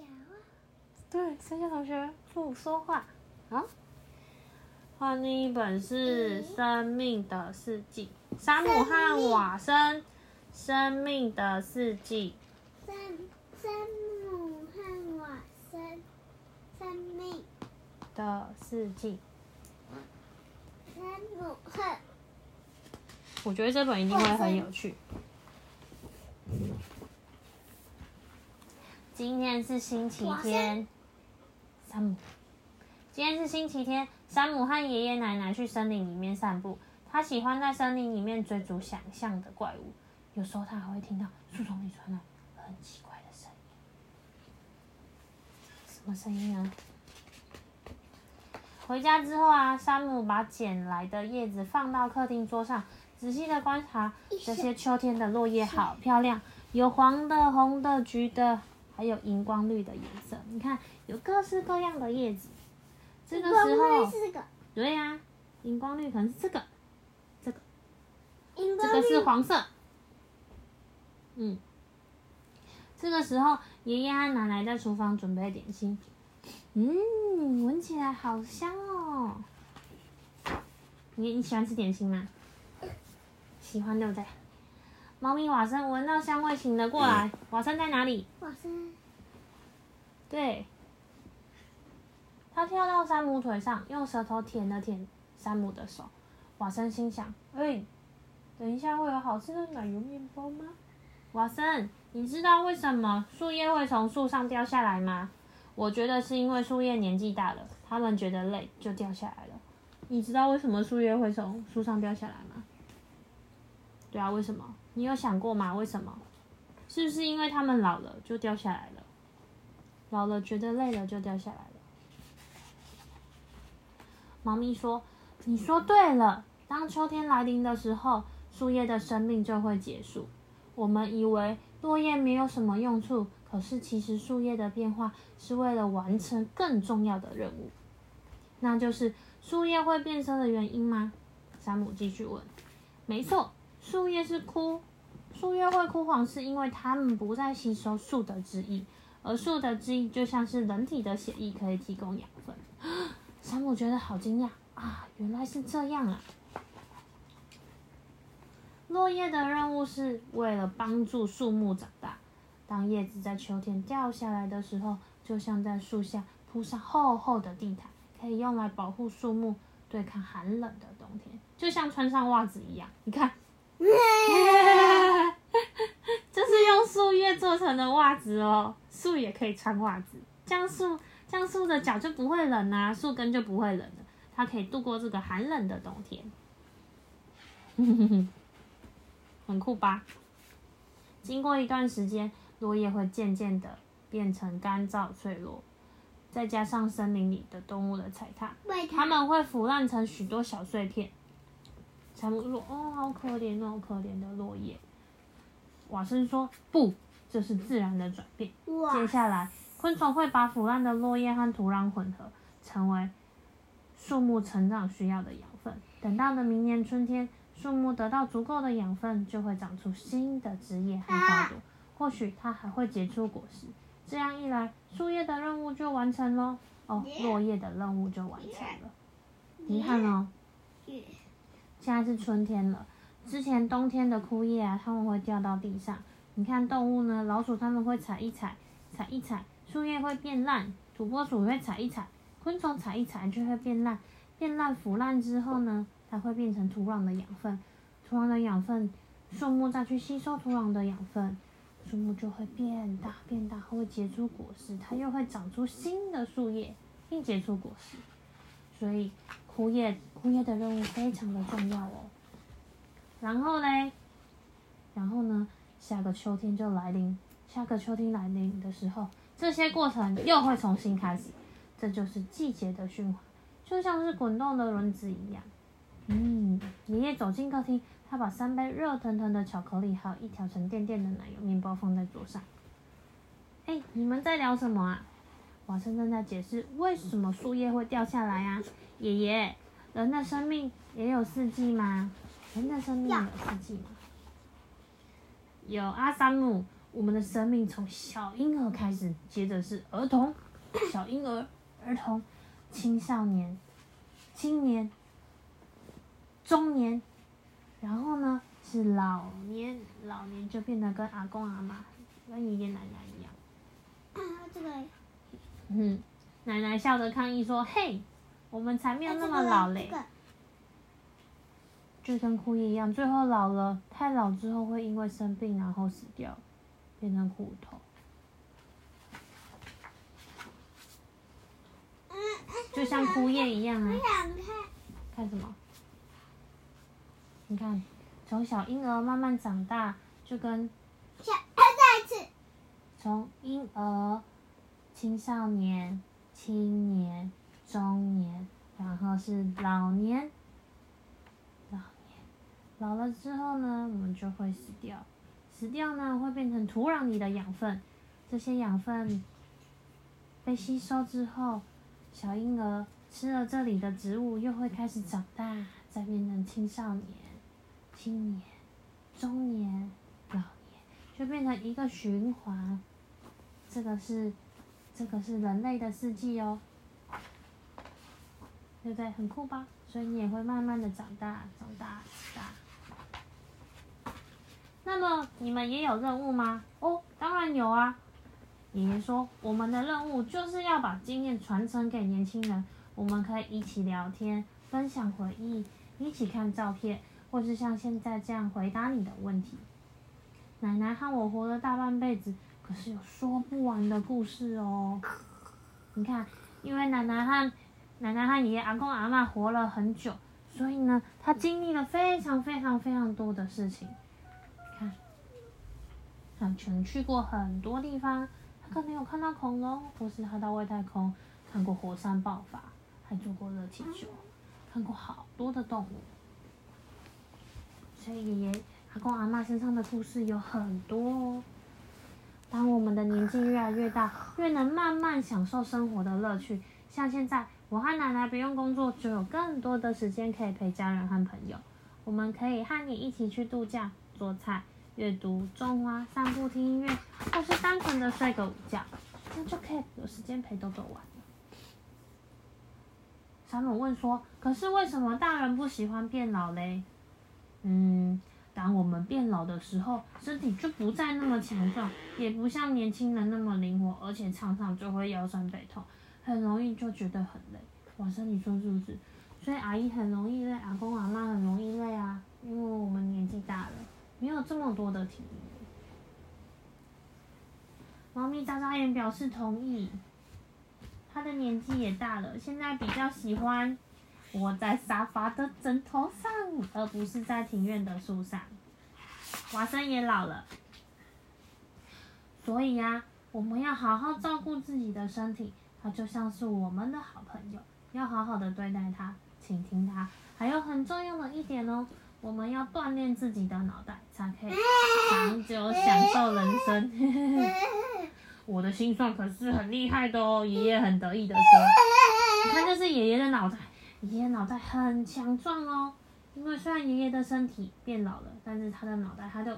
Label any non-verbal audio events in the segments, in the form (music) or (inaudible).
讲话。对，剩下同学不说话。好，换另一本是《生命的四季》，山姆和瓦森，《生命的四季山山姆和瓦森，生命的四季》。山姆和我觉得这本一定会很有趣。今天是星期天，山姆。今天是星期天，山姆和爷爷奶奶去森林里面散步。他喜欢在森林里面追逐想象的怪物，有时候他还会听到树丛里传来很奇怪的声音。什么声音啊？回家之后啊，山姆把捡来的叶子放到客厅桌上，仔细的观察这些秋天的落叶，好漂亮，有黄的、红的、橘的，还有荧光绿的颜色。你看，有各式各样的叶子。这个时候，是这个，对呀、荧光绿可能是这个，荧光绿这个是黄色。嗯，这个时候，爷爷和奶奶在厨房准备点心。嗯，闻起来好香哦。你你喜欢吃点心吗？喜欢对不对？猫咪瓦森闻到香味醒了过来。瓦森在哪里？瓦森，对，他跳到山姆腿上，用舌头舔了舔山姆的手。瓦森心想：“哎、等一下会有好吃的奶油面包吗？”瓦森，你知道为什么树叶会从树上掉下来吗？我觉得是因为树叶年纪大了，它们觉得累就掉下来了。你知道为什么树叶会从树上掉下来吗？对啊，为什么？你有想过吗？为什么？是不是因为它们老了就掉下来了？老了觉得累了就掉下来了。猫咪说：“你说对了，当秋天来临的时候，树叶的生命就会结束。我们以为落叶没有什么用处，可是其实树叶的变化是为了完成更重要的任务，那就是树叶会变色的原因吗？”山姆继续问。“没错，树叶是枯，树叶会枯黄是因为它们不再吸收树的汁液。”而树的汁液就像是人体的血液，可以提供养分。(gasps) 山姆觉得好惊讶啊，原来是这样啊！落叶的任务是为了帮助树木长大。当叶子在秋天掉下来的时候，就像在树下铺上厚厚的地毯，可以用来保护树木对抗寒冷的冬天，就像穿上袜子一样。你看，(laughs) 这是用树叶做成的袜子哦，树也可以穿袜子，这样树这样树的脚就不会冷啊，树根就不会冷了，它可以度过这个寒冷的冬天。(laughs) 很酷吧？经过一段时间，落叶会渐渐的变成干燥脆弱，再加上森林里的动物的踩踏，它们会腐烂成许多小碎片。山姆说：“哦，好可怜哦，可怜的落叶。”瓦森说：“不，这是自然的转变。接下来，昆虫会把腐烂的落叶和土壤混合，成为树木成长需要的养分。等到了明年春天，树木得到足够的养分，就会长出新的枝叶和花朵，或许它还会结出果实。这样一来，树叶的任务就完成喽。哦，落叶的任务就完成了。遗憾哦，现在是春天了。之前冬天的枯叶啊，它们会掉到地上。你看动物呢，老鼠它们会踩一踩，踩一踩，树叶会变烂；土拨鼠会踩一踩，昆虫踩一踩就会变烂。变烂腐烂之后呢，它会变成土壤的养分。土壤的养分，树木再去吸收土壤的养分，树木就会变大变大，会结出果实，它又会长出新的树叶，并结出果实。所以枯叶枯叶的任务非常的重要哦。然后嘞，然后呢，下个秋天就来临。下个秋天来临的时候，这些过程又会重新开始，这就是季节的循环，就像是滚动的轮子一样。嗯，爷爷走进客厅，他把三杯热腾腾的巧克力，还有一条沉甸甸的奶油面包放在桌上。哎，你们在聊什么啊？瓦森正在解释为什么树叶会掉下来啊。爷爷，人的生命也有四季吗？人的生命有四季吗？有阿三姆，我们的生命从小婴儿开始，接着是儿童、小婴儿、儿童、青少年、青年、中年，然后呢是老年，老年就变得跟阿公阿妈、跟爷爷奶奶一样。啊，这个嗯，奶奶笑着抗议说：“嘿，我们才没有那么老嘞这！”个就跟枯叶一样，最后老了，太老之后会因为生病然后死掉，变成骨头。嗯，就像枯叶一样啊看，什么？你看，从小婴儿慢慢长大，就跟想再一次，从婴儿、青少年、青年、中年，然后是老年。老，了之后呢，我们就会死掉。死掉呢，会变成土壤里的养分。这些养分被吸收之后，小婴儿吃了这里的植物，又会开始长大，再变成青少年、青年、中年、老年，就变成一个循环。这个是，这个是人类的四季哦，对不对？很酷吧？所以你也会慢慢的长大，长大，长大。那么你们也有任务吗？哦，当然有啊。爷爷说，我们的任务就是要把经验传承给年轻人。我们可以一起聊天，分享回忆，一起看照片，或是像现在这样回答你的问题。奶奶和我活了大半辈子，可是有说不完的故事哦。你看，因为奶奶和奶奶和爷爷、阿公、阿嬷活了很久，所以呢，她经历了非常非常非常多的事情。看，她可能去过很多地方，他可能有看到恐龙，或是他到外太空看过火山爆发，还坐过热气球，看过好多的动物。所以爷爷、阿公、阿嬷身上的故事有很多哦。当我们的年纪越来越大，越能慢慢享受生活的乐趣。像现在，我和奶奶不用工作，就有更多的时间可以陪家人和朋友。我们可以和你一起去度假、做菜、阅读、种花、散步、听音乐，或是单纯的睡个午觉，这样就可以有时间陪豆豆玩了。山姆问说：“可是为什么大人不喜欢变老嘞？”嗯，当我们变老的时候，身体就不再那么强壮，也不像年轻人那么灵活，而且常常就会腰酸背痛，很容易就觉得很累。晚上你说是不是？所以阿姨很容易累，阿公阿妈很容易累啊，因为我们年纪大了，没有这么多的体力。猫咪眨眨眼表示同意，它的年纪也大了，现在比较喜欢窝在沙发的枕头上，而不是在庭院的树上。华生也老了，所以呀、我们要好好照顾自己的身体，它就像是我们的好朋友，要好好的对待它，倾听它。还有很重要的一点哦，我们要锻炼自己的脑袋，才可以长久享受人生。(laughs) 我的心算可是很厉害的哦，爷爷很得意的说。(laughs) 你看，这是爷爷的脑袋，爷爷脑袋很强壮哦。因为虽然爷爷的身体变老了，但是他的脑袋，他就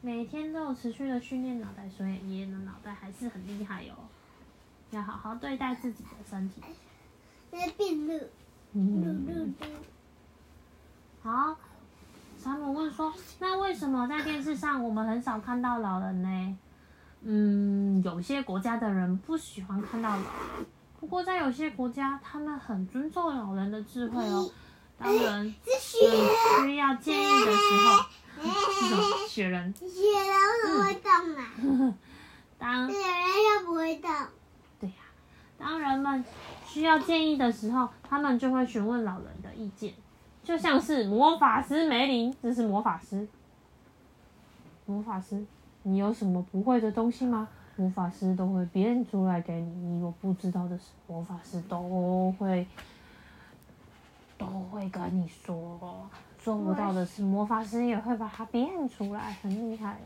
每天都有持续的训练脑袋，所以爷爷的脑袋还是很厉害哦。要好好对待自己的身体。那变绿，嗯绿绿的。好，问说：“那为什么在电视上我们很少看到老人呢？”嗯，有些国家的人不喜欢看到老人，不过在有些国家，他们很尊重老人的智慧哦。当人需要建议的时候，雪人，雪人怎么会动啊？(laughs) 当雪人又不会动。对呀、当人们需要建议的时候，他们就会询问老人的意见，就像是魔法师梅林，这是魔法师。魔法师，你有什么不会的东西吗？魔法师都会变出来给你，你有不知道的事，魔法师都会都会跟你说。做不到的事，魔法师也会把它变出来，很厉害。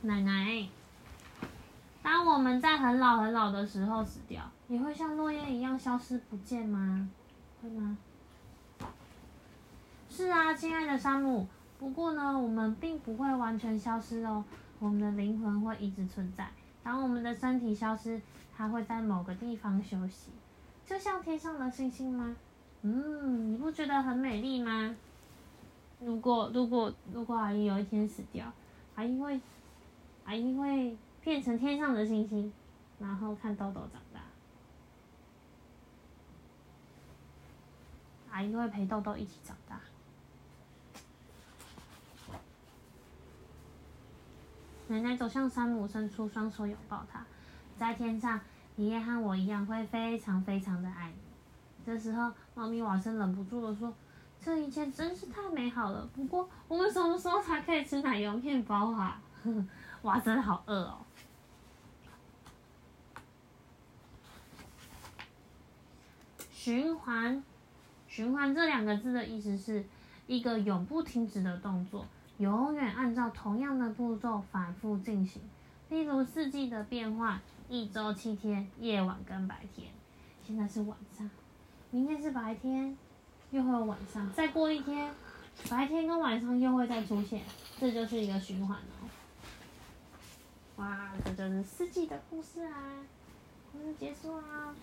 奶奶，当我们在很老很老的时候死掉，也会像落叶一样消失不见吗？会吗？是啊，亲爱的山姆，不过呢，我们并不会完全消失哦，我们的灵魂会一直存在。当我们的身体消失，它会在某个地方休息，就像天上的星星吗？嗯，你不觉得很美丽吗？如果如果如果阿姨有一天死掉，阿姨会阿姨会变成天上的星星，然后看豆豆长大。阿姨会陪豆豆一起长大。奶奶走向山姆，伸出双手拥抱他。在天上，爷爷和我一样会非常非常的爱你。这时候，猫咪瓦森忍不住的说：“这一切真是太美好了。不过，我们什么时候才可以吃奶油面包啊？” (laughs) 瓦森好饿哦。循环，循环这两个字的意思是一个永不停止的动作。永远按照同样的步骤反复进行，例如四季的变换，一周七天，夜晚跟白天。现在是晚上，明天是白天，又会有晚上，再过一天，白天跟晚上又会再出现，这就是一个循环哦。哇，这就是四季的故事啊！故事结束啦。